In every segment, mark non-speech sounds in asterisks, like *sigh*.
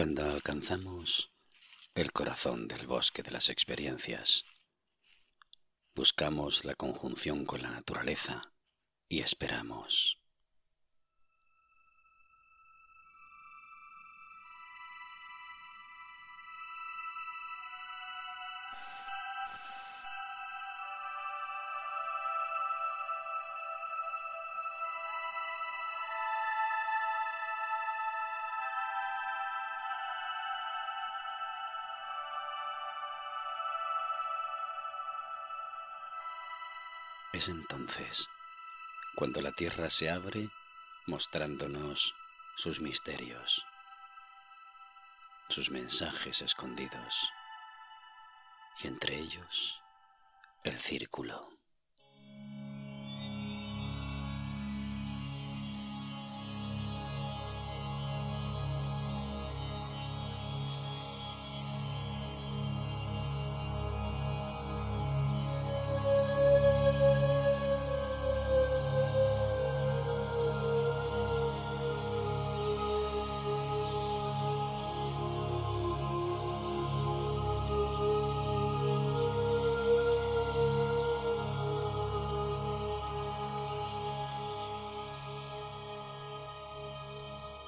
Cuando alcanzamos el corazón del bosque de las experiencias, buscamos la conjunción con la naturaleza y esperamos. Es entonces cuando la tierra se abre mostrándonos sus misterios, sus mensajes escondidos, y entre ellos el círculo.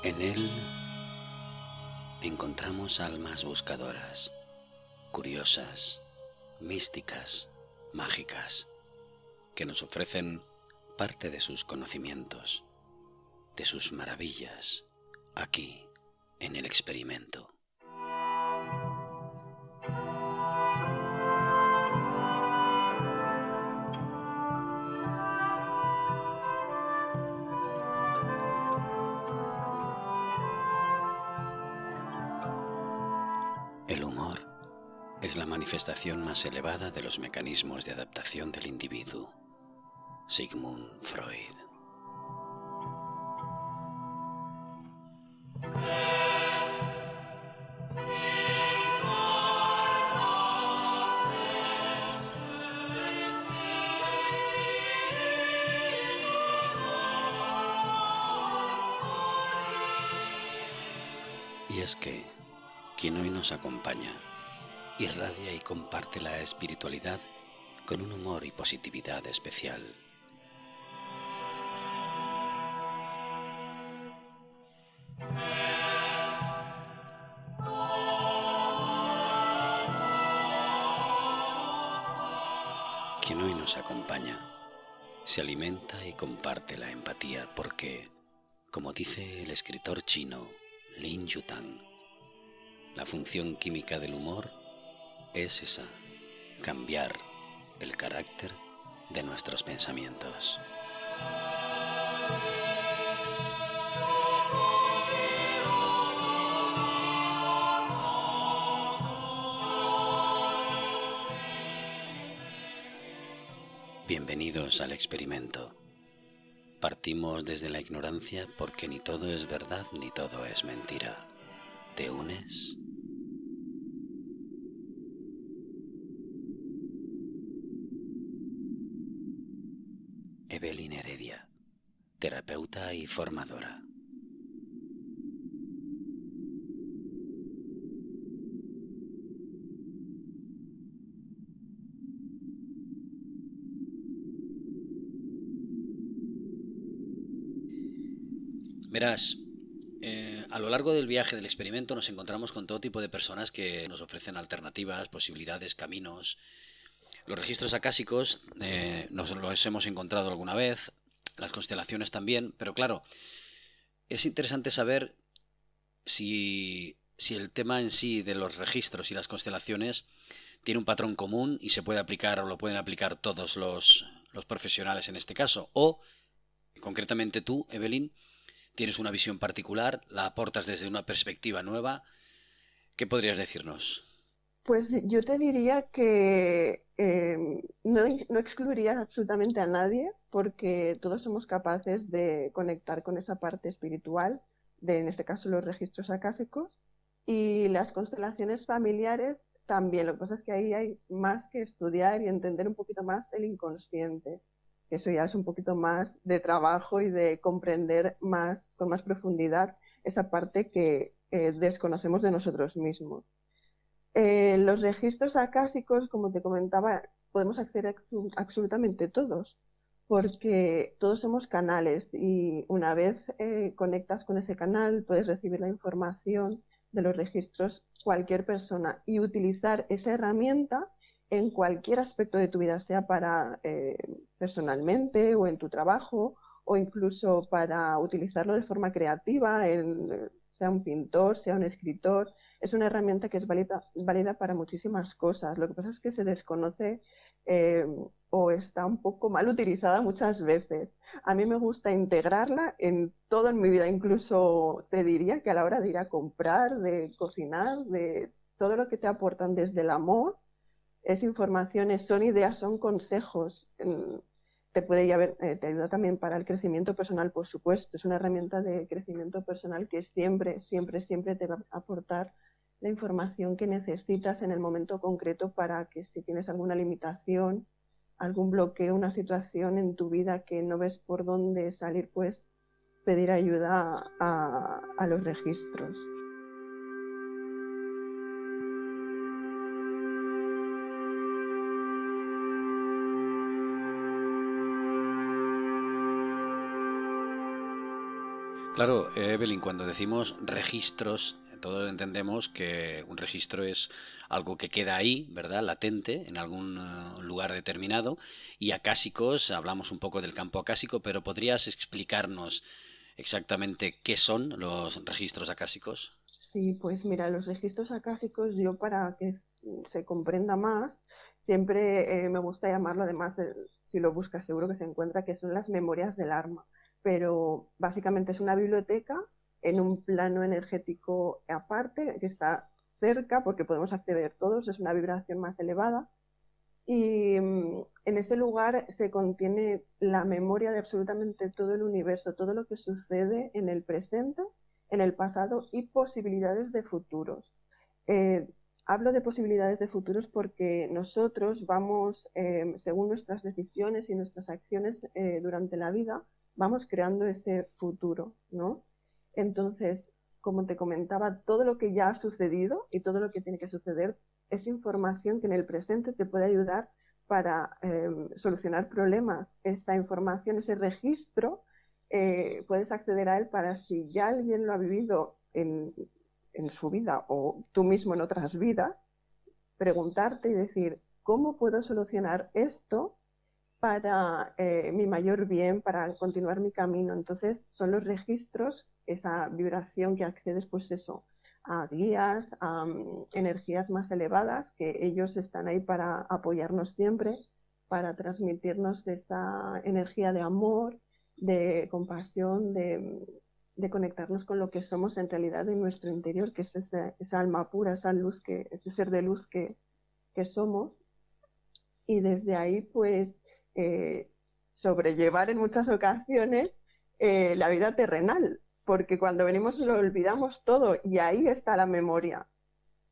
En él encontramos almas buscadoras, curiosas, místicas, mágicas, que nos ofrecen parte de sus conocimientos, de sus maravillas, aquí, en el experimento. Manifestación más elevada de los mecanismos de adaptación del individuo. Sigmund Freud. Y es que quien hoy nos acompaña irradia y comparte la espiritualidad con un humor y positividad especial. Quien hoy nos acompaña se alimenta y comparte la empatía porque, como dice el escritor chino Lin Yutang, la función química del humor es esa, cambiar el carácter de nuestros pensamientos. Bienvenidos al experimento. Partimos desde la ignorancia porque ni todo es verdad ni todo es mentira. ¿Te unes? Evelyn Heredia, y formadora. Verás, eh, a lo largo del viaje del experimento nos encontramos con todo tipo de personas que nos ofrecen alternativas, posibilidades, caminos. Los registros acásicos eh, nos los hemos encontrado alguna vez, las constelaciones también, pero claro, es interesante saber si, si el tema en sí de los registros y las constelaciones tiene un patrón común y se puede aplicar o lo pueden aplicar todos los, los profesionales en este caso, o concretamente tú, Evelyn, tienes una visión particular, la aportas desde una perspectiva nueva. ¿Qué podrías decirnos? Pues yo te diría que eh, no, no, excluiría absolutamente a nadie porque todos somos capaces de conectar con esa parte espiritual, de en este caso los registros acásicos, y las constelaciones familiares también. Lo que pasa es que ahí hay más que estudiar y entender un poquito más el inconsciente eso ya es un poquito más de trabajo y de comprender más con más profundidad esa parte que eh, desconocemos de nosotros mismos. Eh, los registros acásicos, como te comentaba, podemos acceder a absolutamente todos, porque todos somos canales y una vez eh, conectas con ese canal puedes recibir la información de los registros cualquier persona y utilizar esa herramienta en cualquier aspecto de tu vida, sea para eh, personalmente o en tu trabajo o incluso para utilizarlo de forma creativa, sea un pintor, sea un escritor. Es una herramienta que es válida, válida para muchísimas cosas. Lo que pasa es que se desconoce eh, o está un poco mal utilizada muchas veces. A mí me gusta integrarla en todo en mi vida, incluso te diría que a la hora de ir a comprar, de cocinar, de todo lo que te aportan desde el amor, es información, son ideas, son consejos. Te puede eh, te ayuda también para el crecimiento personal, por supuesto. Es una herramienta de crecimiento personal que siempre, siempre, siempre te va a aportar la información que necesitas en el momento concreto para que si tienes alguna limitación, algún bloqueo, una situación en tu vida que no ves por dónde salir, pues pedir ayuda a, a los registros. Claro, Evelyn, cuando decimos registros todos entendemos que un registro es algo que queda ahí, ¿verdad? Latente en algún eh, lugar determinado. Y acásicos, hablamos un poco del campo acásico, pero ¿podrías explicarnos exactamente qué son los registros acásicos? Sí, pues mira, los registros acásicos, yo para que se comprenda más, siempre eh, me gusta llamarlo, además, si lo buscas seguro que se encuentra, que son las memorias del arma. Pero básicamente es una biblioteca en un plano energético aparte, que está cerca, porque podemos acceder todos, es una vibración más elevada. Y mm, en ese lugar se contiene la memoria de absolutamente todo el universo, todo lo que sucede en el presente, en el pasado y posibilidades de futuros. Eh, hablo de posibilidades de futuros porque nosotros vamos, eh, según nuestras decisiones y nuestras acciones eh, durante la vida, vamos creando ese futuro, ¿no? Entonces, como te comentaba, todo lo que ya ha sucedido y todo lo que tiene que suceder es información que en el presente te puede ayudar para em, solucionar problemas. Esta información, ese registro, eh, puedes acceder a él para si ya alguien lo ha vivido en, en su vida o tú mismo en otras vidas, preguntarte y decir, ¿cómo puedo solucionar esto para eh, mi mayor bien, para continuar mi camino. Entonces, son los registros, esa vibración que accedes, pues eso, a guías, a mm, energías más elevadas, que ellos están ahí para apoyarnos siempre, para transmitirnos esa energía de amor, de compasión, de, conectarnos con lo que somos en realidad en nuestro interior, que es esa, alma pura, esa luz, ese ser de luz que, que somos. Y desde ahí, pues, eh, sobrellevar en muchas ocasiones eh, la vida terrenal, porque cuando venimos lo olvidamos todo y ahí está la memoria.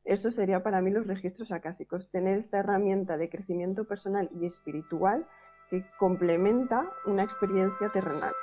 Eso sería para mí los registros acásicos, tener esta herramienta de crecimiento personal y espiritual que complementa una experiencia terrenal.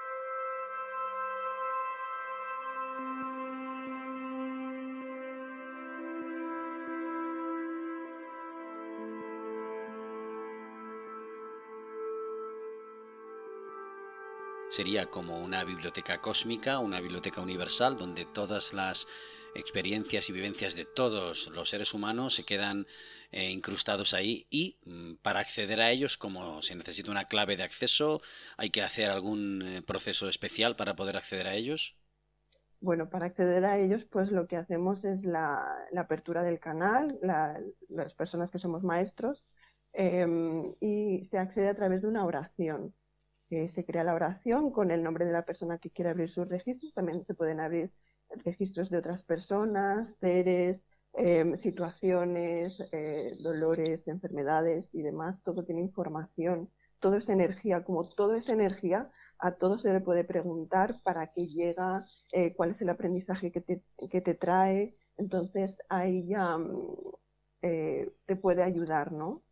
Sería como una biblioteca cósmica, una biblioteca universal, donde todas las experiencias y vivencias de todos los seres humanos se quedan eh, incrustados ahí y mm, para acceder a ellos, como se necesita una clave de acceso, hay que hacer algún eh, proceso especial para poder acceder a ellos. Bueno, para acceder a ellos, pues lo que hacemos es la, apertura del canal, las personas que somos maestros, em, y se accede a través de una oración se crea la oración con el nombre de la persona que quiere abrir sus registros. También se pueden abrir registros de otras personas, seres, em, situaciones, eh, dolores, enfermedades y demás. Todo tiene información, todo es energía. Como todo es energía, a todo se le puede preguntar para qué llega, eh, cuál es el aprendizaje que te, que te trae. Entonces ahí ya mm, eh, te puede ayudar, ¿no?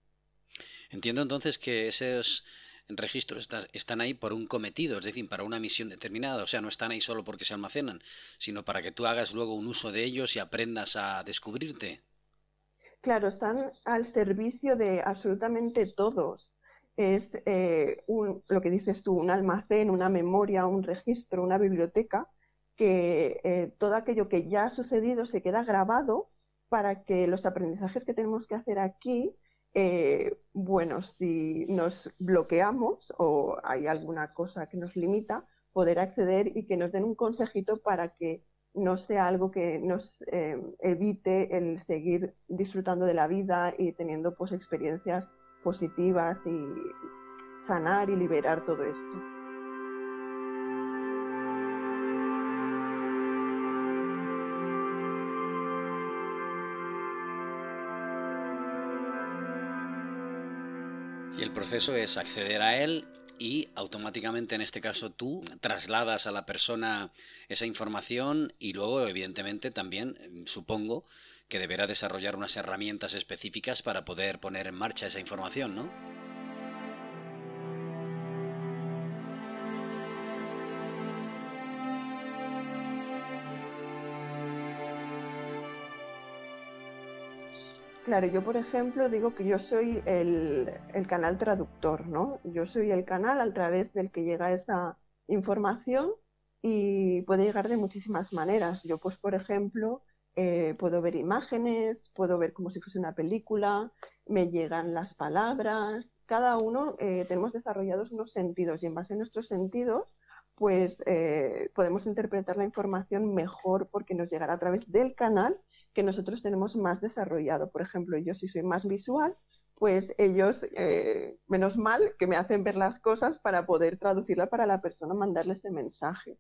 Entiendo entonces que esos registros están ahí por un cometido, es decir, para una misión determinada. O sea, no están ahí solo porque se almacenan, sino para que tú hagas luego un uso de ellos y aprendas a descubrirte. Claro, están al servicio de absolutamente todos. Es eh, un, lo que dices tú, un almacén, una memoria, un registro, una biblioteca, que eh, todo aquello que ya ha sucedido se queda grabado para que los aprendizajes que tenemos que hacer aquí eh, bueno, si nos bloqueamos o hay alguna cosa que nos limita, poder acceder y que nos den un consejito para que no sea algo que nos eh, evite el seguir disfrutando de la vida y teniendo pues experiencias positivas y sanar y liberar todo esto. Y el proceso es acceder a él y automáticamente en este caso tú trasladas a la persona esa información y luego evidentemente también supongo que deberá desarrollar unas herramientas específicas para poder poner en marcha esa información, ¿no? Claro, yo por ejemplo digo que yo soy el, canal traductor, ¿no? Yo soy el canal a través del que llega esa información y puede llegar de muchísimas maneras. Yo pues por ejemplo eh, puedo ver imágenes, puedo ver como si fuese una película, me llegan las palabras, cada uno eh, tenemos desarrollados unos sentidos y en base a nuestros sentidos pues eh, podemos interpretar la información mejor porque nos llegará a través del canal que nosotros tenemos más desarrollado. Por ejemplo, yo si soy más visual, pues ellos, eh, menos mal, que me hacen ver las cosas para poder traducirla para la persona, mandarle ese mensaje.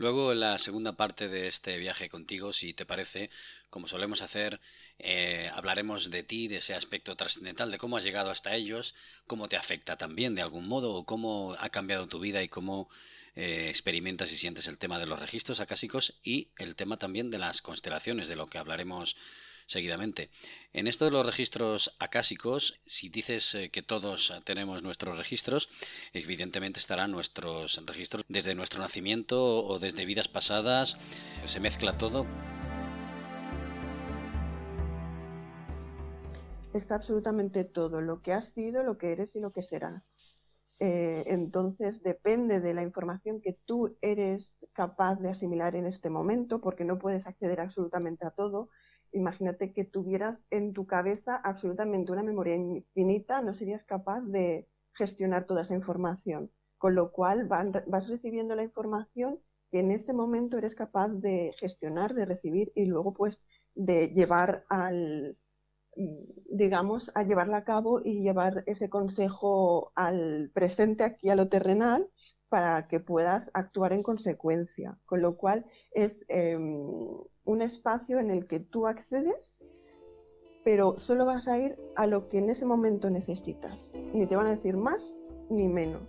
Luego, en la segunda parte de este viaje contigo, si te parece, como solemos hacer, eh, hablaremos de ti, de ese aspecto trascendental, de cómo has llegado hasta ellos, cómo te afecta también de algún modo, o cómo ha cambiado tu vida y cómo eh, experimentas y sientes el tema de los registros acásicos y el tema también de las constelaciones, de lo que hablaremos seguidamente. En esto de los registros acásicos, si dices eh, que todos tenemos nuestros registros, evidentemente estarán nuestros registros desde nuestro nacimiento o desde vidas pasadas, se mezcla todo. Está absolutamente todo, lo que has sido, lo que eres y lo que serás. Eh, entonces depende de la información que tú eres capaz de asimilar en este momento, porque no puedes acceder absolutamente a todo, imagínate que tuvieras en tu cabeza absolutamente una memoria infinita, no serías capaz de gestionar toda esa información. Con lo cual vas recibiendo la información que en ese momento eres capaz de gestionar, de recibir y luego pues de llevar al, digamos, a llevarla a cabo y llevar ese consejo al presente aquí a lo terrenal para que puedas actuar en consecuencia. Con lo cual es em, un espacio en el que tú accedes, pero solo vas a ir a lo que en ese momento necesitas. Ni te van a decir más ni menos.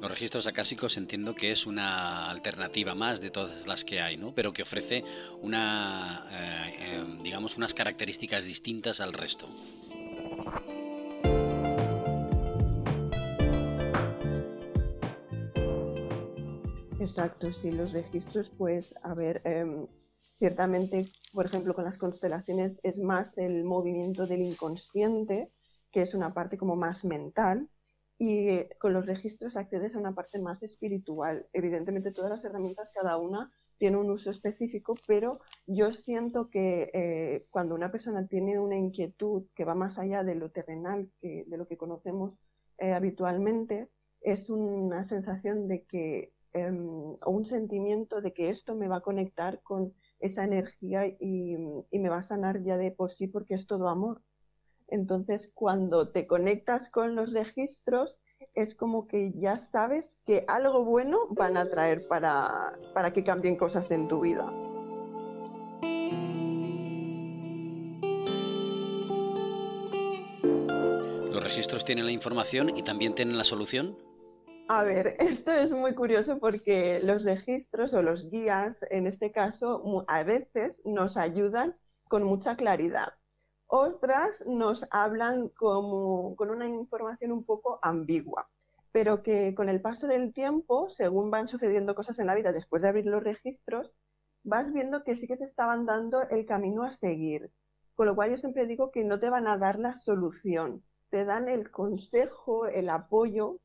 Los registros acásicos entiendo que es una alternativa más de todas las que hay, ¿no? Pero que ofrece una, eh, em, digamos, unas características distintas al resto. Exacto, sí, los registros, pues, a ver, em, ciertamente, por ejemplo, con las constelaciones es más el movimiento del inconsciente, que es una parte como más mental, y eh, con los registros accedes a una parte más espiritual. Evidentemente, todas las herramientas, cada una tiene un uso específico, pero yo siento que eh, cuando una persona tiene una inquietud que va más allá de lo terrenal, que, de lo que conocemos eh, habitualmente, es una sensación de que Em, o un sentimiento de que esto me va a conectar con esa energía y, me va a sanar ya de por sí porque es todo amor. Entonces, cuando te conectas con los registros, es como que ya sabes que algo bueno van a traer para, para que cambien cosas en tu vida. ¿Los registros tienen la información y también tienen la solución? A ver, *laughs* esto es muy curioso porque los registros o los guías, en este caso, a veces nos ayudan con mucha claridad. Otras nos hablan como, con una información un poco ambigua, pero que con el paso del tiempo, según van sucediendo cosas en la vida después de abrir los registros, vas viendo que sí que te estaban dando el camino a seguir. Con lo cual yo siempre digo que no te van a dar la solución, te dan el consejo, el apoyo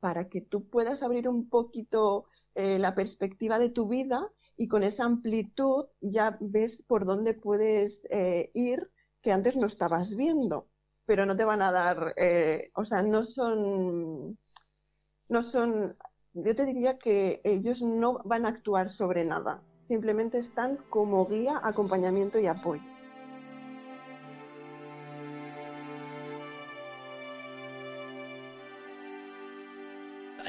para que tú puedas abrir un poquito eh, la perspectiva de tu vida y con esa amplitud ya ves por dónde puedes eh, ir que antes no estabas viendo, pero no te van a dar, eh, o sea, no son, no son, yo te diría que ellos no van a actuar sobre nada, simplemente están como guía, acompañamiento y apoyo.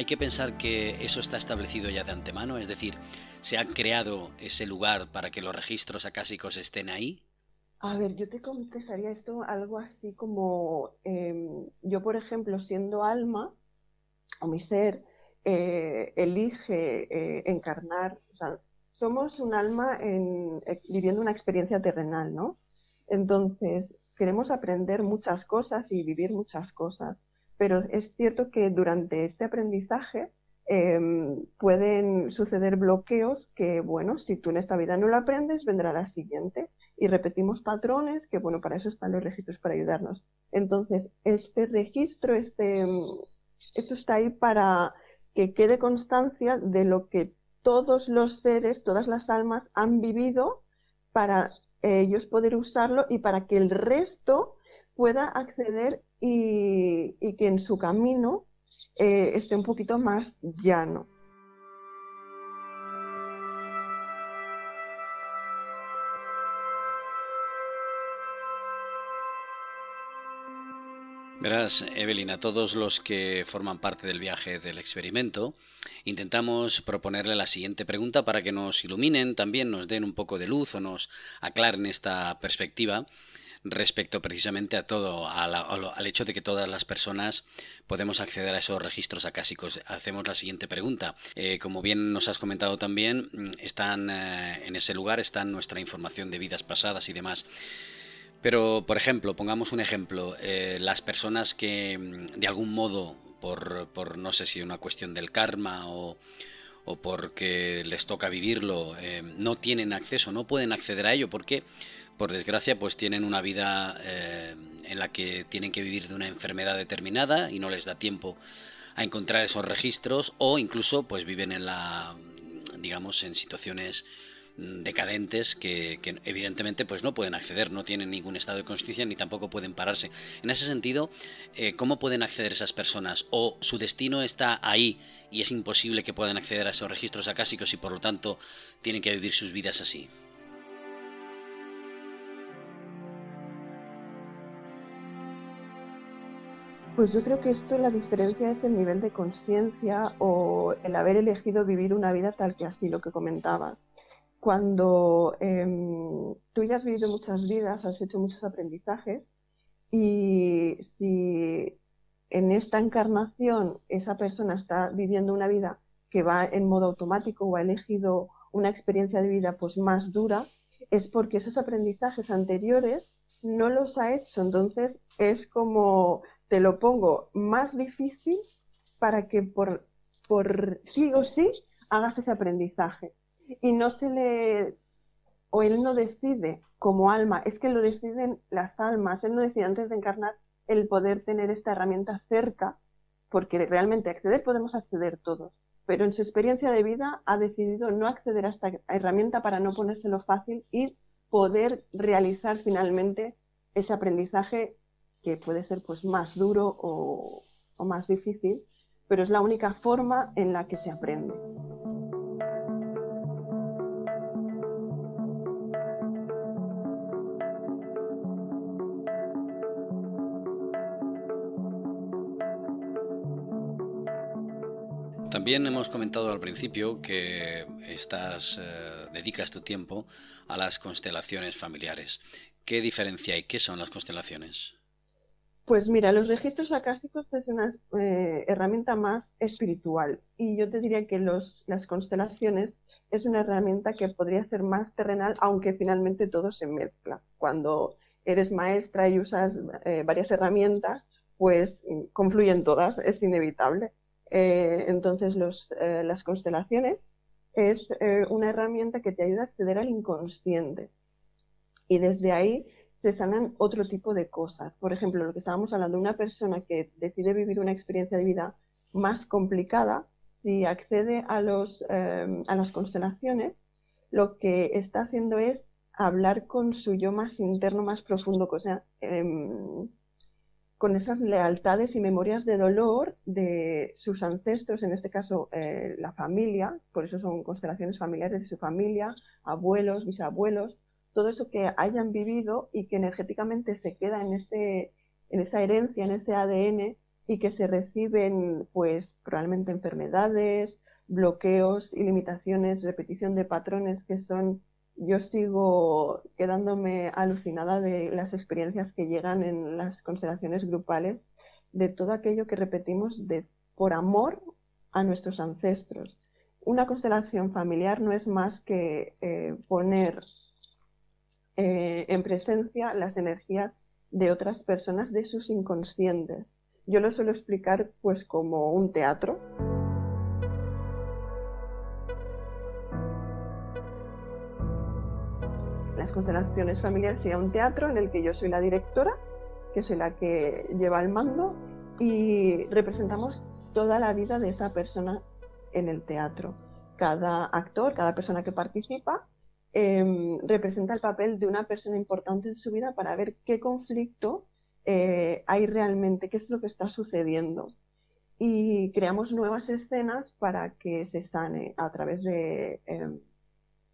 Hay que pensar que eso está establecido ya de antemano, es decir, ¿se ha creado ese lugar para que los registros acásicos estén ahí? A ver, yo te contestaría esto algo así como em, yo, por ejemplo, siendo alma, o mi ser, eh, elige eh, encarnar, somos un alma eh, viviendo una experiencia terrenal, ¿no? Entonces, queremos aprender muchas cosas y vivir muchas cosas, pero es cierto que durante este aprendizaje em, pueden suceder bloqueos que, bueno, si tú en esta vida no lo aprendes, vendrá la siguiente y repetimos patrones, que bueno, para eso están los registros para ayudarnos. Entonces, este registro, este, esto está ahí para que quede constancia de lo que todos los seres, todas las almas han vivido para ellos poder usarlo y para que el resto pueda acceder y, que en su camino eh, esté un poquito más llano. Verás, Evelyn, todos los que forman parte del viaje del experimento, intentamos proponerle la siguiente pregunta para que nos iluminen, también nos den un poco de luz o nos aclaren esta perspectiva respecto precisamente a todo, al hecho de que todas las personas podemos acceder a esos registros acásicos. Hacemos la siguiente pregunta. Eh, como bien nos has comentado también, mm, están eh, en ese lugar están nuestra información de vidas pasadas y demás. Pero, por ejemplo, pongamos un ejemplo, eh, las personas que mm, de algún modo, por, por, no sé si una cuestión del karma o, o porque les toca vivirlo, no tienen acceso, no pueden acceder a ello porque, por desgracia, pues tienen una vida eh, en la que tienen que vivir de una enfermedad determinada y no les da tiempo a encontrar esos registros o incluso pues viven en la digamos en situaciones Mm, decadentes que, evidentemente pues no pueden acceder, no tienen ningún estado de conciencia ni tampoco pueden pararse. En ese sentido, eh, ¿cómo pueden acceder esas personas? ¿O su destino está ahí y es imposible que puedan acceder a esos registros acásicos y por lo tanto tienen que vivir sus vidas así? Pues yo creo que esto la diferencia es el nivel de conciencia o el haber elegido vivir una vida tal que así lo que comentaba cuando em, tú ya has vivido muchas vidas, has hecho muchos aprendizajes y si en esta encarnación esa persona está viviendo una vida que va en modo automático o ha elegido una experiencia de vida pues más dura, es porque esos aprendizajes anteriores no los ha hecho. Entonces es como te lo pongo más difícil para que por, por sí o sí hagas ese aprendizaje. Y no se le, o él no decide como alma, es que lo deciden las almas, él no decide antes de encarnar el poder tener esta herramienta cerca, porque realmente acceder podemos acceder todos, pero en su experiencia de vida ha decidido no acceder a esta herramienta para no ponérselo fácil y poder realizar finalmente ese aprendizaje que puede ser pues más duro o, más difícil, pero es la única forma en la que se aprende. También hemos comentado al principio que estás, eh, dedicas tu tiempo a las constelaciones familiares. ¿Qué diferencia hay? ¿Qué son las constelaciones? Pues mira, los registros acásticos es una eh, herramienta más espiritual y yo te diría que los, las constelaciones es una herramienta que podría ser más terrenal, aunque finalmente todo se mezcla. Cuando eres maestra y usas eh, varias herramientas, pues confluyen todas, es inevitable. Eh, entonces, los, las constelaciones es una herramienta que te ayuda a acceder al inconsciente y desde ahí se sanan otro tipo de cosas. Por ejemplo, lo que estábamos hablando, una persona que decide vivir una experiencia de vida más complicada, si accede a, los, em, a las constelaciones, lo que está haciendo es hablar con su yo más interno, más profundo, em, con esas lealtades y memorias de dolor de sus ancestros, en este caso eh, la familia, por eso son constelaciones familiares de su familia, abuelos, bisabuelos, todo eso que hayan vivido y que energéticamente se queda en, ese, en esa herencia, en ese ADN y que se reciben pues probablemente enfermedades, bloqueos y limitaciones, repetición de patrones que son, yo sigo quedándome alucinada de las experiencias que llegan en las constelaciones grupales, de todo aquello que repetimos de, por amor a nuestros ancestros. Una constelación familiar no es más que eh, poner eh, en presencia las energías de otras personas, de sus inconscientes. Yo lo suelo explicar pues como un teatro. Las constelaciones familiares sería un teatro en el que yo soy la directora, que soy la que lleva el mando, y representamos toda la vida de esa persona en el teatro. Cada actor, cada persona que participa, Em, representa el papel de una persona importante en su vida para ver qué conflicto eh, hay realmente, qué es lo que está sucediendo. Y creamos nuevas escenas para que se sane a través de em,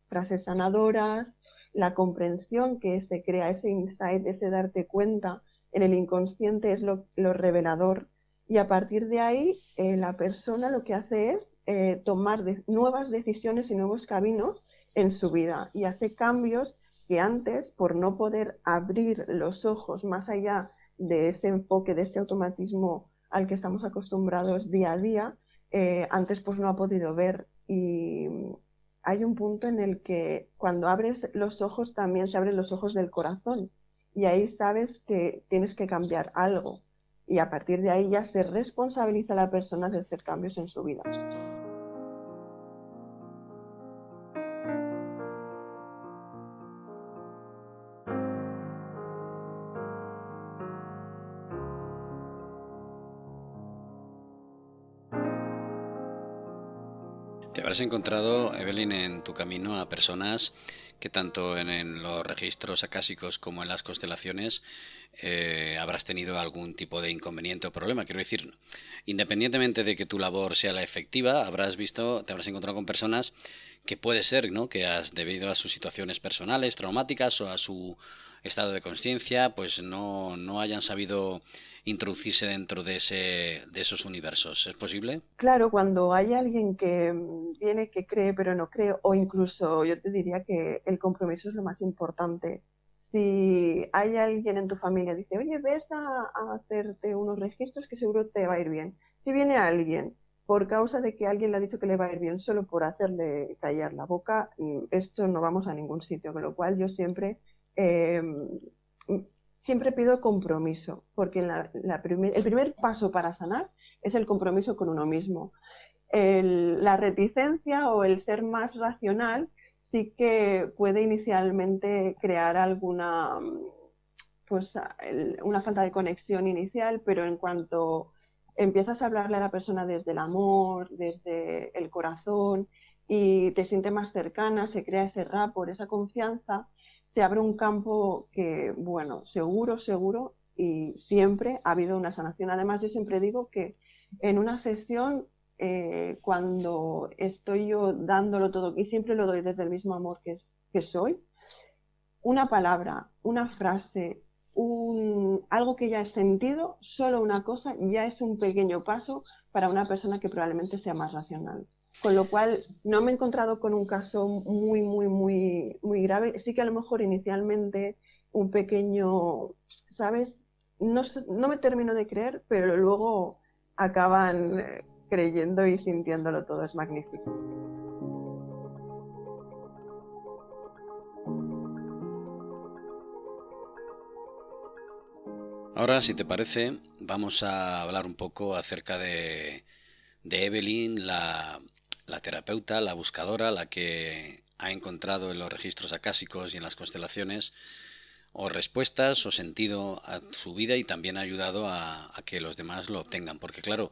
frases sanadoras, la comprensión que se crea, ese insight, ese darte cuenta en el inconsciente es lo, revelador. Y a partir de ahí, eh, la persona lo que hace es eh, tomar nuevas decisiones y nuevos caminos en su vida y hace cambios que antes, por no poder abrir los ojos más allá de ese enfoque, de ese automatismo al que estamos acostumbrados día a día, eh, antes pues no ha podido ver. Y hay un punto en el que cuando abres los ojos también se abren los ojos del corazón y ahí sabes que tienes que cambiar algo y a partir de ahí ya se responsabiliza la persona de hacer cambios en su vida. Habrás encontrado, Evelyn, en tu camino a personas que tanto en, los registros acásicos como en las constelaciones eh, habrás tenido algún tipo de inconveniente o problema. Quiero decir, independientemente de que tu labor sea la efectiva, habrás visto, te habrás encontrado con personas que puede ser, ¿no? Que has debido a sus situaciones personales, traumáticas o a su estado de conciencia, pues no, no hayan sabido introducirse dentro de, ese, de esos universos. ¿Es posible? Claro, cuando hay alguien que viene que cree pero no cree, o incluso yo te diría que el compromiso es lo más importante. Si hay alguien en tu familia dice, oye, ves a, hacerte unos registros que seguro te va a ir bien. Si viene alguien por causa de que alguien le ha dicho que le va a ir bien solo por hacerle callar la boca, esto no vamos a ningún sitio, con lo cual yo siempre eh, siempre pido compromiso, porque el primer paso para sanar es el compromiso con uno mismo. la reticencia o el ser más racional sí que puede inicialmente crear alguna pues una falta de conexión inicial, pero en cuanto empiezas a hablarle a la persona desde el amor, desde el corazón y te siente más cercana, se crea ese rapport, esa confianza, se abre un campo que, bueno, seguro, seguro, y siempre ha habido una sanación. Además, yo siempre digo que en una sesión, eh, cuando estoy yo dándolo todo, y siempre lo doy desde el mismo amor que, que soy, una palabra, una frase, un, algo que ya he sentido, solo una cosa, ya es un pequeño paso para una persona que probablemente sea más racional. Con lo cual, no me he encontrado con un caso muy, muy, muy, muy grave. Sí que a lo mejor inicialmente un pequeño, ¿sabes? no, no me termino de creer, pero luego acaban eh, creyendo y sintiéndolo todo, es magnífico. Ahora, si te parece, vamos a hablar un poco acerca de, Evelyn, la, terapeuta, la buscadora, la que ha encontrado en los registros acásicos y en las constelaciones o respuestas o sentido a su vida y también ha ayudado a, que los demás lo obtengan. Porque claro,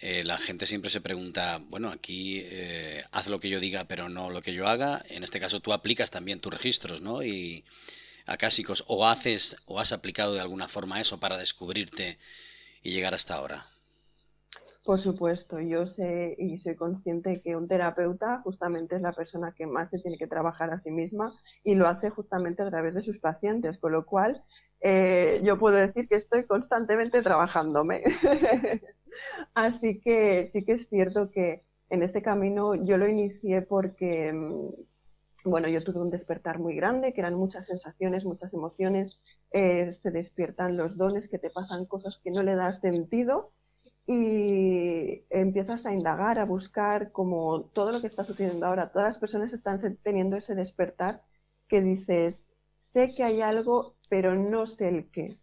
eh, la gente siempre se pregunta, bueno, aquí eh, haz lo que yo diga, pero no lo que yo haga. En este caso tú aplicas también tus registros, ¿no? Y, acásicos o haces o has aplicado de alguna forma eso para descubrirte y llegar hasta ahora? Por supuesto, yo sé y soy consciente que un terapeuta justamente es la persona que más se tiene que trabajar a sí misma y lo hace justamente a través de sus pacientes, con lo cual eh, yo puedo decir que estoy constantemente trabajándome. *laughs* Así que sí que es cierto que en este camino yo lo inicié porque mm, bueno, yo tuve un despertar muy grande, que eran muchas sensaciones, muchas emociones, eh, se despiertan los dones, que te pasan cosas que no le das sentido y empiezas a indagar, a buscar como todo lo que está sucediendo ahora. Todas las personas están teniendo ese despertar que dices, sé que hay algo, pero no sé el qué.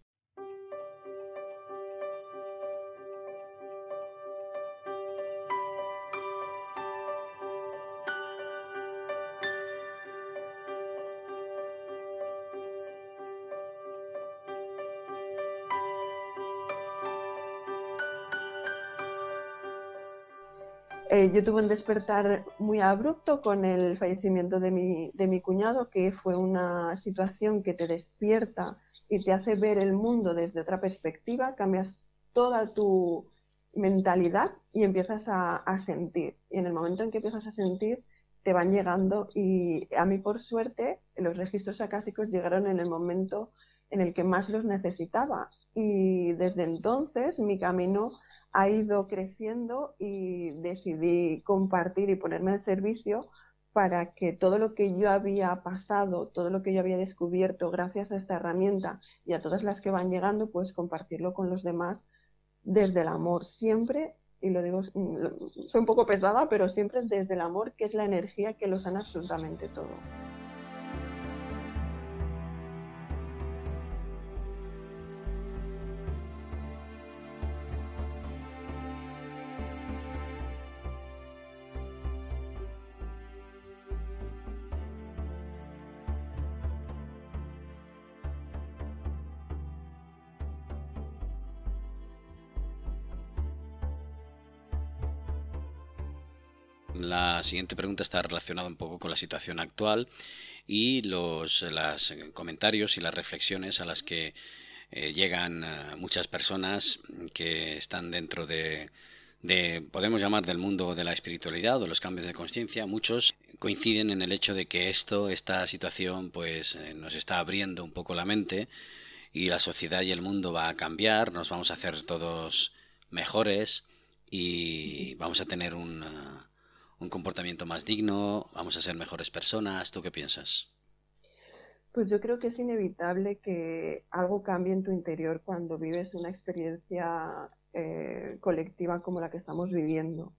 Eh, yo tuve un despertar muy abrupto con el fallecimiento de mi, de mi cuñado, que fue una situación que te despierta y te hace ver el mundo desde otra perspectiva, cambias toda tu mentalidad y empiezas a, a sentir. Y en el momento en que empiezas a sentir, te van llegando y a mí por suerte los registros acásicos llegaron en el momento en el que más los necesitaba. Y desde entonces mi camino ha ido creciendo y decidí compartir y ponerme al servicio para que todo lo que yo había pasado, todo lo que yo había descubierto gracias a esta herramienta y a todas las que van llegando, pues compartirlo con los demás desde el amor, siempre, y lo digo, soy un poco pesada, pero siempre desde el amor, que es la energía que lo sana absolutamente todo. La siguiente pregunta está relacionada un poco con la situación actual y los comentarios y las reflexiones a las que eh, llegan eh, muchas personas que están dentro de, podemos llamar, del mundo de la espiritualidad o los cambios de conciencia. Muchos coinciden en el hecho de que esto, esta situación, pues eh, nos está abriendo un poco la mente y la sociedad y el mundo va a cambiar, nos vamos a hacer todos mejores y vamos a tener un un comportamiento más digno, vamos a ser mejores personas. ¿Tú qué piensas? Pues yo creo que es inevitable que algo cambie en tu interior cuando vives una experiencia eh, colectiva como la que estamos viviendo.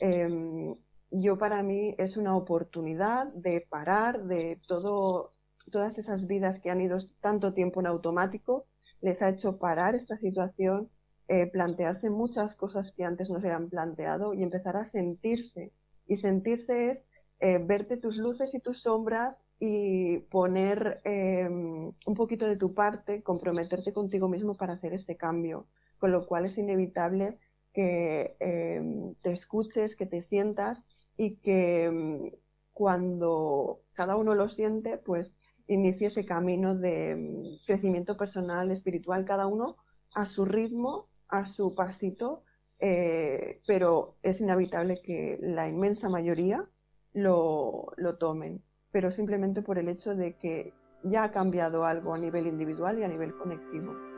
Em, yo para mí es una oportunidad de parar de todo, todas esas vidas que han ido tanto tiempo en automático, les ha hecho parar esta situación, eh, plantearse muchas cosas que antes no se habían planteado y empezar a sentirse y sentirse es eh, verte tus luces y tus sombras y poner em, un poquito de tu parte, comprometerte contigo mismo para hacer este cambio, con lo cual es inevitable que em, te escuches, que te sientas y que em, cuando cada uno lo siente, pues inicie ese camino de crecimiento personal, espiritual, cada uno a su ritmo, a su pasito eh, pero es inevitable que la inmensa mayoría lo, lo tomen, pero simplemente por el hecho de que ya ha cambiado algo a nivel individual y a nivel conectivo.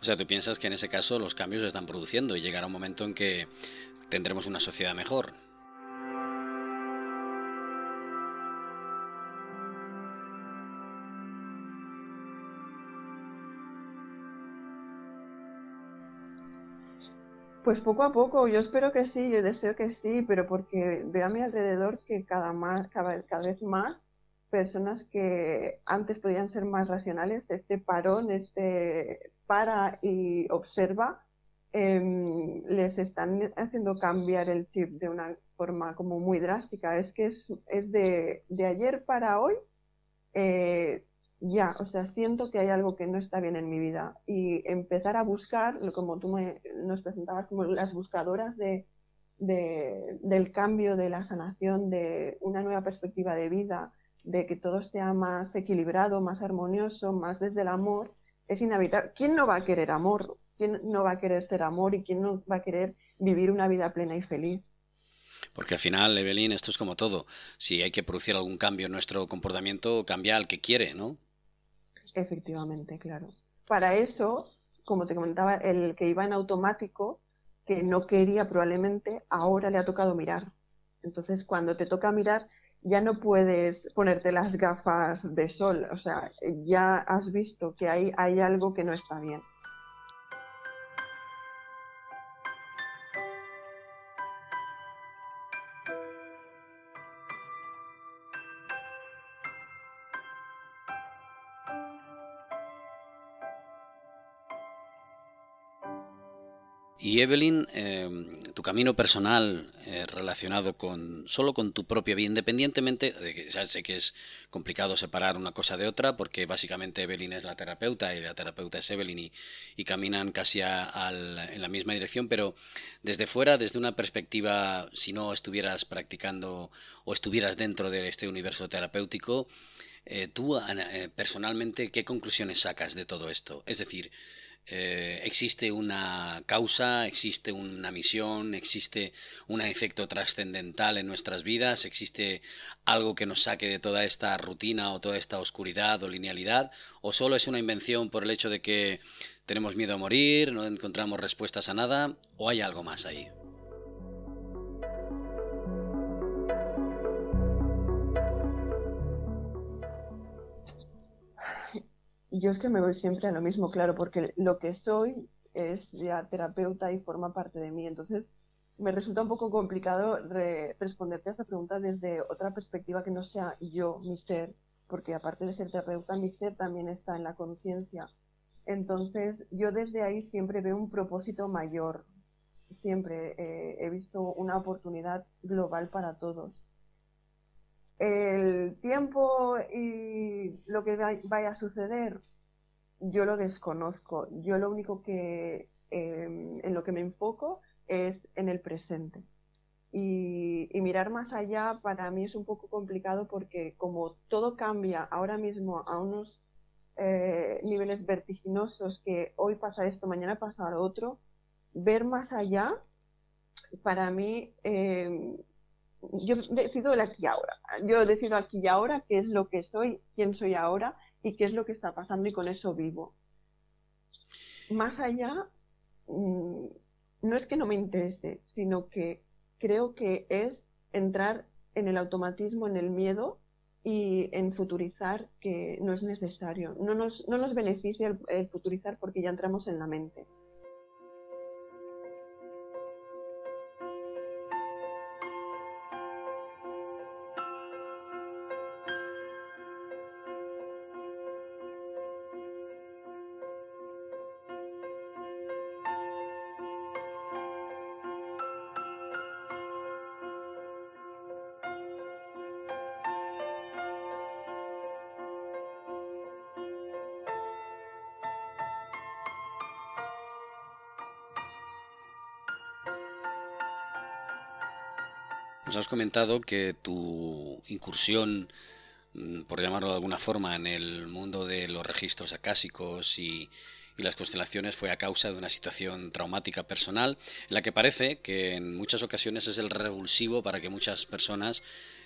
O sea, tú piensas que en ese caso los cambios se están produciendo y llegará un momento en que tendremos una sociedad mejor. Pues poco a poco, yo espero que sí, yo deseo que sí, pero porque veo a mi alrededor que cada, más, cada, cada vez más personas que antes podían ser más racionales, este parón, este para y observa, em, les están haciendo cambiar el chip de una forma como muy drástica. Es que es, es de, de, ayer para hoy, eh, ya, o sea, siento que hay algo que no está bien en mi vida y empezar a buscar, como tú me, nos presentabas como las buscadoras de, de, del cambio, de la sanación, de una nueva perspectiva de vida, de que todo sea más equilibrado, más armonioso, más desde el amor, es inevitable. ¿Quién no va a querer amor? ¿Quién no va a querer ser amor y quién no va a querer vivir una vida plena y feliz? Porque al final, Evelyn, esto es como todo. Si hay que producir algún cambio en nuestro comportamiento, cambia al que quiere, ¿no? Efectivamente, claro. Para eso, como te comentaba, el que iba en automático, que no quería probablemente, ahora le ha tocado mirar. Entonces, cuando te toca mirar, ya no puedes ponerte las gafas de sol, o sea, ya has visto que hay, hay algo que no está bien. Y Evelyn, em, tu camino personal eh, relacionado con solo con tu propia vida, independientemente de que ya sé que es complicado separar una cosa de otra, porque básicamente Evelyn es la terapeuta y la terapeuta es Evelyn y, caminan casi en la misma dirección, pero desde fuera, desde una perspectiva, si no estuvieras practicando o estuvieras dentro de este universo terapéutico, eh, tú eh, personalmente, ¿qué conclusiones sacas de todo esto? Es decir, eh, existe una causa, existe una misión, existe un efecto trascendental en nuestras vidas, existe algo que nos saque de toda esta rutina o toda esta oscuridad o linealidad, o solo es una invención por el hecho de que tenemos miedo a morir, no encontramos respuestas a nada, o hay algo más ahí. Yo es que me voy siempre a lo mismo, claro, porque lo que soy es ya terapeuta y forma parte de mí. Entonces, me resulta un poco complicado responderte a esa pregunta desde otra perspectiva que no sea yo, mi ser, porque aparte de ser terapeuta, mi ser también está en la conciencia. Entonces, yo desde ahí siempre veo un propósito mayor. Siempre eh, he visto una oportunidad global para todos. El tiempo y lo que vaya a suceder, yo lo desconozco. Yo lo único que em, en lo que me enfoco es en el presente. Y, mirar más allá para mí es un poco complicado porque como todo cambia ahora mismo a unos eh, niveles vertiginosos que hoy pasa esto, mañana pasa otro, ver más allá para mí em, yo decido el aquí y ahora. Yo decido aquí y ahora qué es lo que soy, quién soy ahora y qué es lo que está pasando y con eso vivo. Más allá, mm, no es que no me interese, sino que creo que es entrar en el automatismo, en el miedo y en futurizar que no es necesario. No nos, no nos beneficia el futurizar porque ya entramos en la mente. Nos has comentado que tu incursión, mm, por llamarlo de alguna forma, en el mundo de los registros acásicos y, y las constelaciones fue a causa de una situación traumática personal en la que parece que en muchas ocasiones es el revulsivo para que muchas personas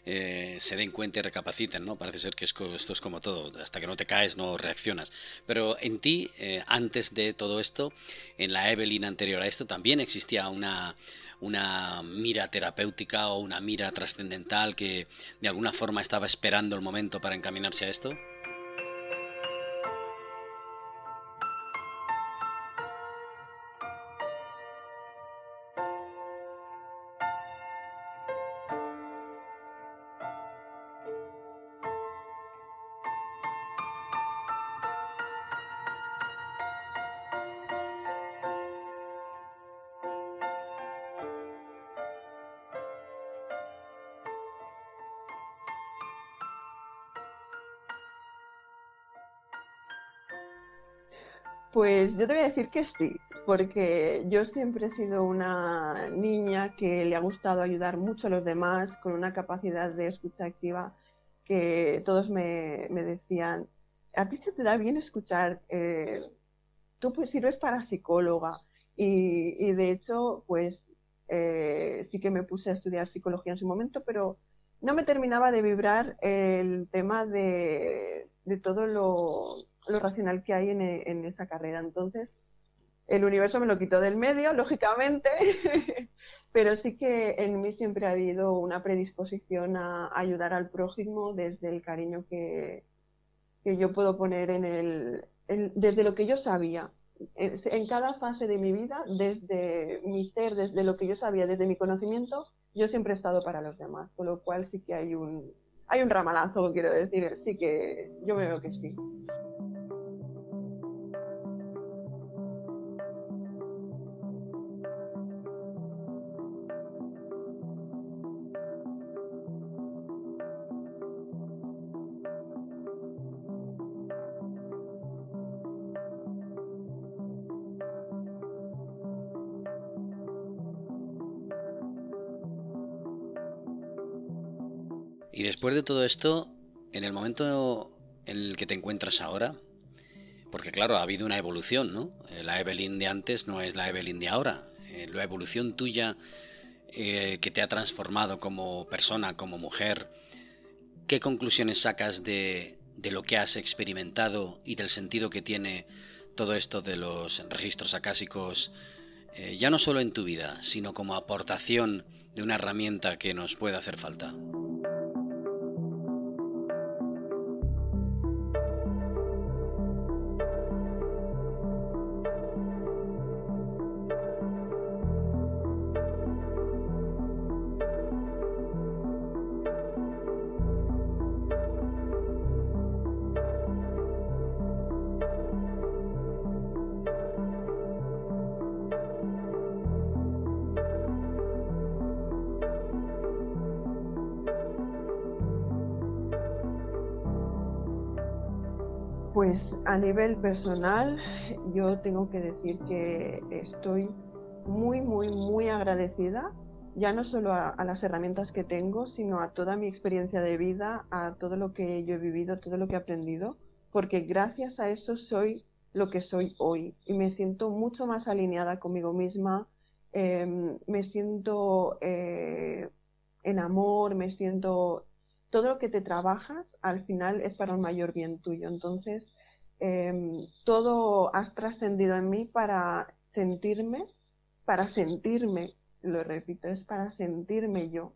eh, se den cuenta y recapaciten, ¿no? Parece ser que esto es como todo, hasta que no te caes no reaccionas. Pero en ti, eh, antes de todo esto, en la Evelyn anterior a esto, también existía una, una mira terapéutica o una mira trascendental que de alguna forma estaba esperando el momento para encaminarse a esto. Pues yo te voy a decir que sí, porque yo siempre he sido una niña que le ha gustado ayudar mucho a los demás, con una capacidad de escucha activa que todos me, decían, a ti se te da bien escuchar, eh, tú pues sirves para psicóloga. Y, de hecho, pues eh, sí que me puse a estudiar psicología en su momento, pero no me terminaba de vibrar el tema de todo lo lo racional que hay en, esa carrera. Entonces, el universo me lo quitó del medio, *laughs* lógicamente, pero sí que en mí siempre ha habido una predisposición a ayudar al prójimo desde el cariño que, que yo puedo poner en el, desde lo que yo sabía. En, cada fase de mi vida, desde mi ser, desde lo que yo sabía, desde mi conocimiento, yo siempre he estado para los demás, con lo cual sí que hay un, hay un ramalazo, quiero decir, sí que yo me veo que sí. Y después de todo esto, en el momento en el que te encuentras ahora, porque claro, ha habido una evolución, ¿no? Eh, la Evelyn de antes no es la Evelyn de ahora. Eh, la evolución tuya eh, que te ha transformado como persona, como mujer, ¿qué conclusiones sacas de, de lo que has experimentado y del sentido que tiene todo esto de los registros acásicos, ya no solo en tu vida, sino como aportación de una herramienta que nos puede hacer falta? A nivel personal, yo tengo que decir que estoy muy, muy, muy agradecida, ya no solo a, las herramientas que tengo, sino a toda mi experiencia de vida, a todo lo que yo he vivido, todo lo que he aprendido, porque gracias a eso soy lo que soy hoy y me siento mucho más alineada conmigo misma, em, me siento eh, en amor, me siento todo lo que te trabajas al final es para un mayor bien tuyo. Entonces, em, todo has trascendido en mí para sentirme, para sentirme, lo repito, es para sentirme yo.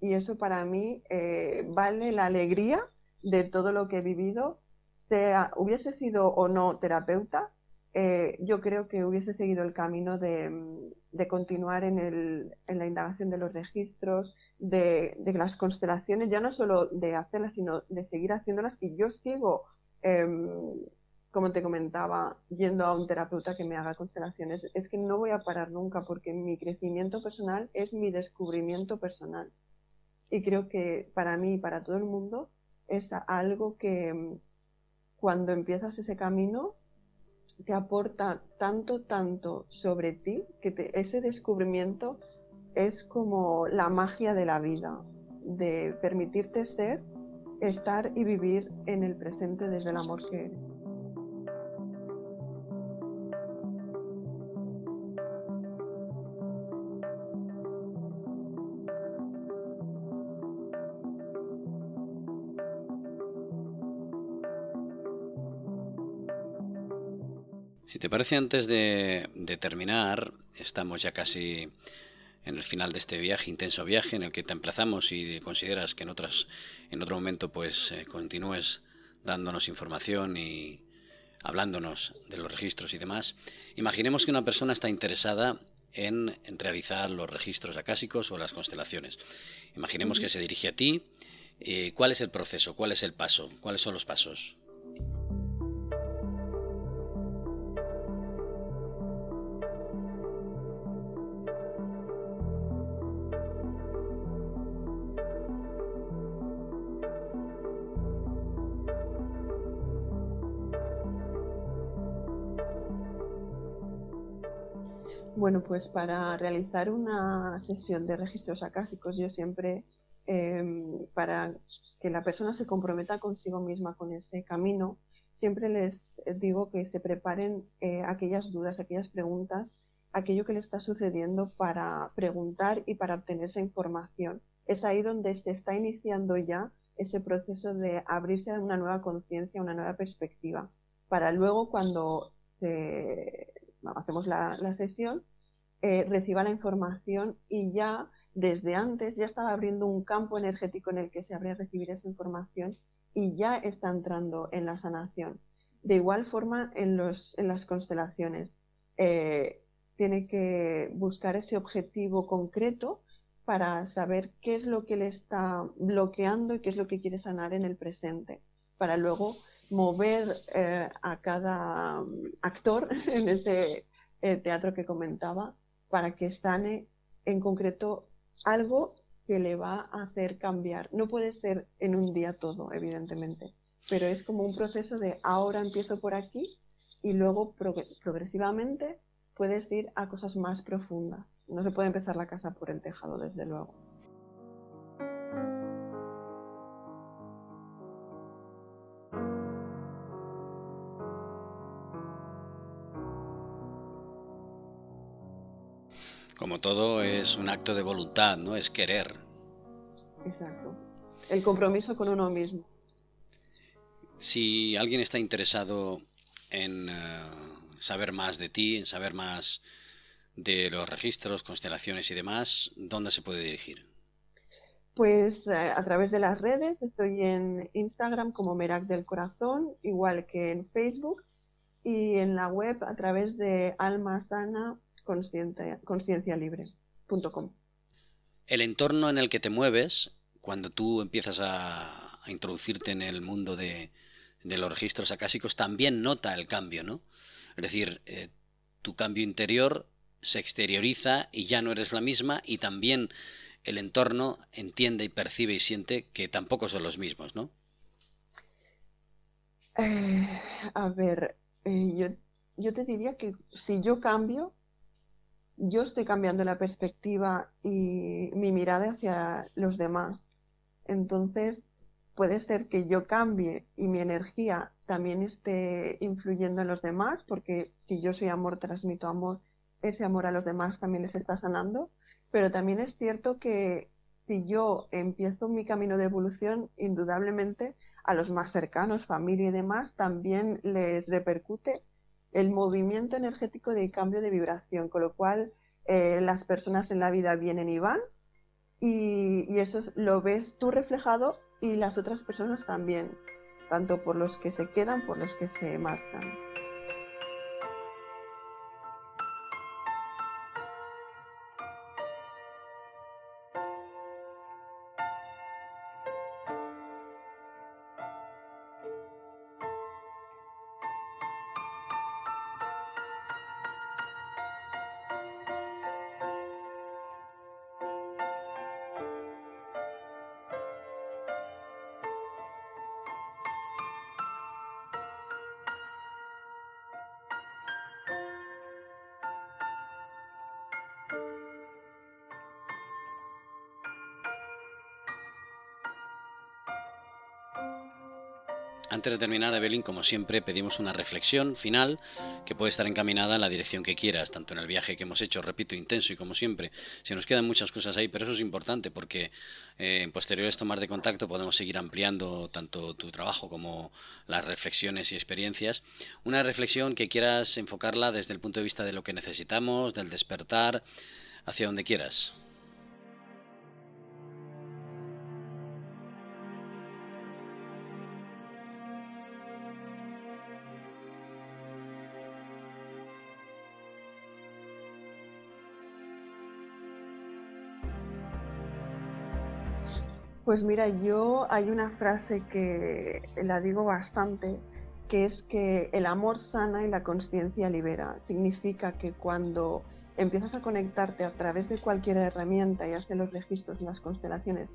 Y eso para mí eh, vale la alegría de todo lo que he vivido, sea hubiese sido o no terapeuta, eh, yo creo que hubiese seguido el camino de, continuar en, el, en, la indagación de los registros, de, las constelaciones, ya no solo de hacerlas, sino de seguir haciéndolas. Y yo sigo, em, como te comentaba, yendo a un terapeuta que me haga constelaciones. Es que no voy a parar nunca porque mi crecimiento personal es mi descubrimiento personal. Y creo que para mí y para todo el mundo es algo que em, cuando empiezas ese camino te aporta tanto, tanto sobre ti, que ese descubrimiento es como la magia de la vida, de permitirte ser, estar y vivir en el presente desde el amor que eres. Si te parece, antes de, de terminar, estamos ya casi en el final de este viaje, intenso viaje, en el que te emplazamos y consideras que en otras, en otro momento, pues eh, continúes dándonos información y hablándonos de los registros y demás. Imaginemos que una persona está interesada en, realizar los registros acásicos o las constelaciones. Imaginemos que se dirige a ti. Eh, ¿Cuál es el proceso? ¿Cuál es el paso? ¿Cuáles son los pasos? Bueno, pues para realizar una sesión de registros acásicos, yo siempre, em, para que la persona se comprometa consigo misma con ese camino, siempre les digo que se preparen eh, aquellas dudas, aquellas preguntas, aquello que le está sucediendo para preguntar y para obtener esa información. Es ahí donde se está iniciando ya ese proceso de abrirse a una nueva conciencia, una nueva perspectiva, para luego cuando hacemos la sesión, eh, reciba la información y ya desde antes ya estaba abriendo un campo energético en el que se habría recibir esa información y ya está entrando en la sanación. De igual forma en, los, en las constelaciones. Eh, tiene que buscar ese objetivo concreto para saber qué es lo que le está bloqueando y qué es lo que quiere sanar en el presente, para luego mover eh, a cada actor *laughs* en ese teatro que comentaba para que sane en concreto algo que le va a hacer cambiar. No puede ser en un día todo, evidentemente, pero es como un proceso de ahora empiezo por aquí y luego progresivamente puedes ir a cosas más profundas. No se puede empezar la casa por el tejado, desde luego. Como todo es un acto de voluntad, ¿no? Es querer. Exacto. El compromiso con uno mismo. Si alguien está interesado en eh, saber más de ti, en saber más de los registros, constelaciones y demás, ¿dónde se puede dirigir? Pues eh, a través de las redes, estoy en Instagram como Merak del Corazón, igual que en Facebook, y en la web a través de Almasana conciencialibre.com. El entorno en el que te mueves, cuando tú empiezas a, introducirte en el mundo de, los registros acásicos, también nota el cambio, ¿no? Es decir, eh, tu cambio interior se exterioriza y ya no eres la misma y también el entorno entiende y percibe y siente que tampoco son los mismos, ¿no? Eh, a ver, eh, yo, yo, te diría que si yo cambio, yo estoy cambiando la perspectiva y mi mirada hacia los demás. Entonces, puede ser que yo cambie y mi energía también esté influyendo en los demás, porque si yo soy amor, transmito amor, ese amor a los demás también les está sanando. Pero también es cierto que si yo empiezo mi camino de evolución, indudablemente a los más cercanos, familia y demás, también les repercute el movimiento energético de cambio de vibración, con lo cual eh, las personas en la vida vienen y van y, eso lo ves tú reflejado y las otras personas también, tanto por los que se quedan, por los que se marchan. Antes de terminar, Evelyn, como siempre, pedimos una reflexión final que puede estar encaminada en la dirección que quieras, tanto en el viaje que hemos hecho, repito, intenso y como siempre. Se nos quedan muchas cosas ahí, pero eso es importante porque eh, en posteriores tomas de contacto podemos seguir ampliando tanto tu trabajo como las reflexiones y experiencias. Una reflexión que quieras enfocarla desde el punto de vista de lo que necesitamos, del despertar, hacia donde quieras. Pues mira, yo hay una frase que la digo bastante, que es que el amor sana y la conciencia libera. Significa que cuando empiezas a conectarte a través de cualquier herramienta, ya sea los registros, las constelaciones,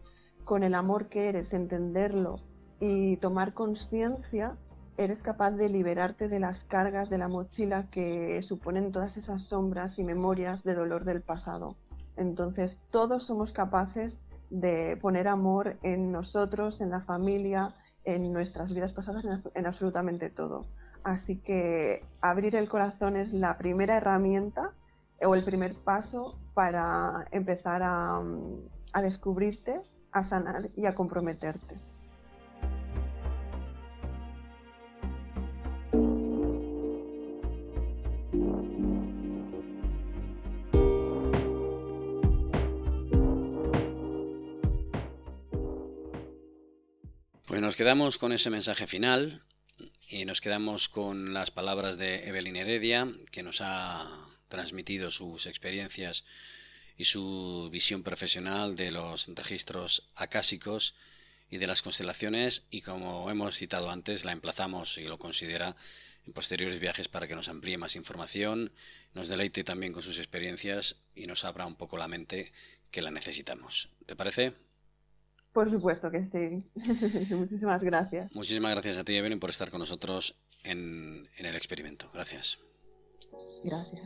con el amor que eres, entenderlo y tomar conciencia, eres capaz de liberarte de las cargas de la mochila que suponen todas esas sombras y memorias de dolor del pasado. Entonces, todos somos capaces de poner amor en nosotros, en la familia, en nuestras vidas pasadas, en, absolutamente todo. Así que abrir el corazón es la primera herramienta o el primer paso para empezar a, a descubrirte, a sanar y a comprometerte. Pues nos quedamos con ese mensaje final y nos quedamos con las palabras de Evelyn Heredia, que nos ha transmitido sus experiencias y su visión profesional de los registros acásicos y de las constelaciones y como hemos citado antes la emplazamos y lo considera en posteriores viajes para que nos amplíe más información, nos deleite también con sus experiencias y nos abra un poco la mente que la necesitamos. ¿Te parece? Por supuesto que sí. *laughs* Muchísimas gracias. Muchísimas gracias a ti, Evelyn, por estar con nosotros en, en el experimento. Gracias. Gracias.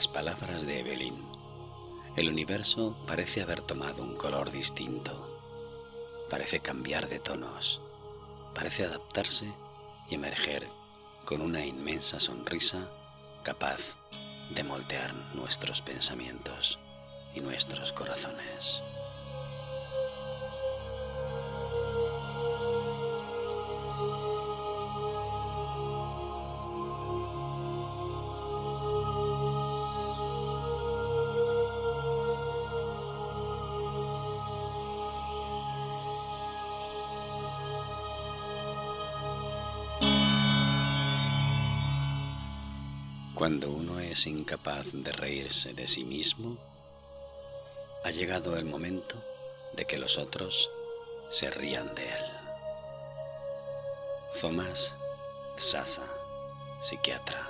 Las palabras de Evelyn, el universo parece haber tomado un color distinto, parece cambiar de tonos, parece adaptarse y emerger con una inmensa sonrisa capaz de moldear nuestros pensamientos y nuestros corazones. Cuando uno es incapaz de reírse de sí mismo, ha llegado el momento de que los otros se rían de él. Thomas Sasa, psiquiatra.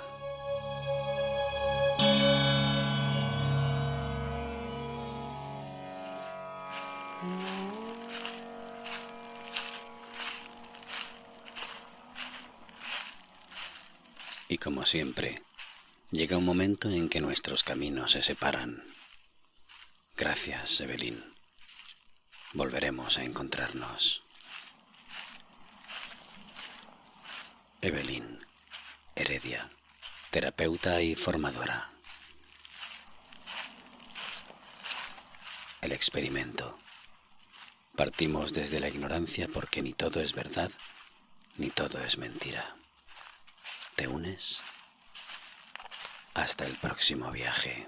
Y como siempre, Llega un momento en que nuestros caminos se separan. Gracias, Evelyn. Volveremos a encontrarnos. Evelyn, Heredia, terapeuta y formadora. El experimento. Partimos desde la ignorancia porque ni todo es verdad, ni todo es mentira. ¿Te unes? Hasta el próximo viaje.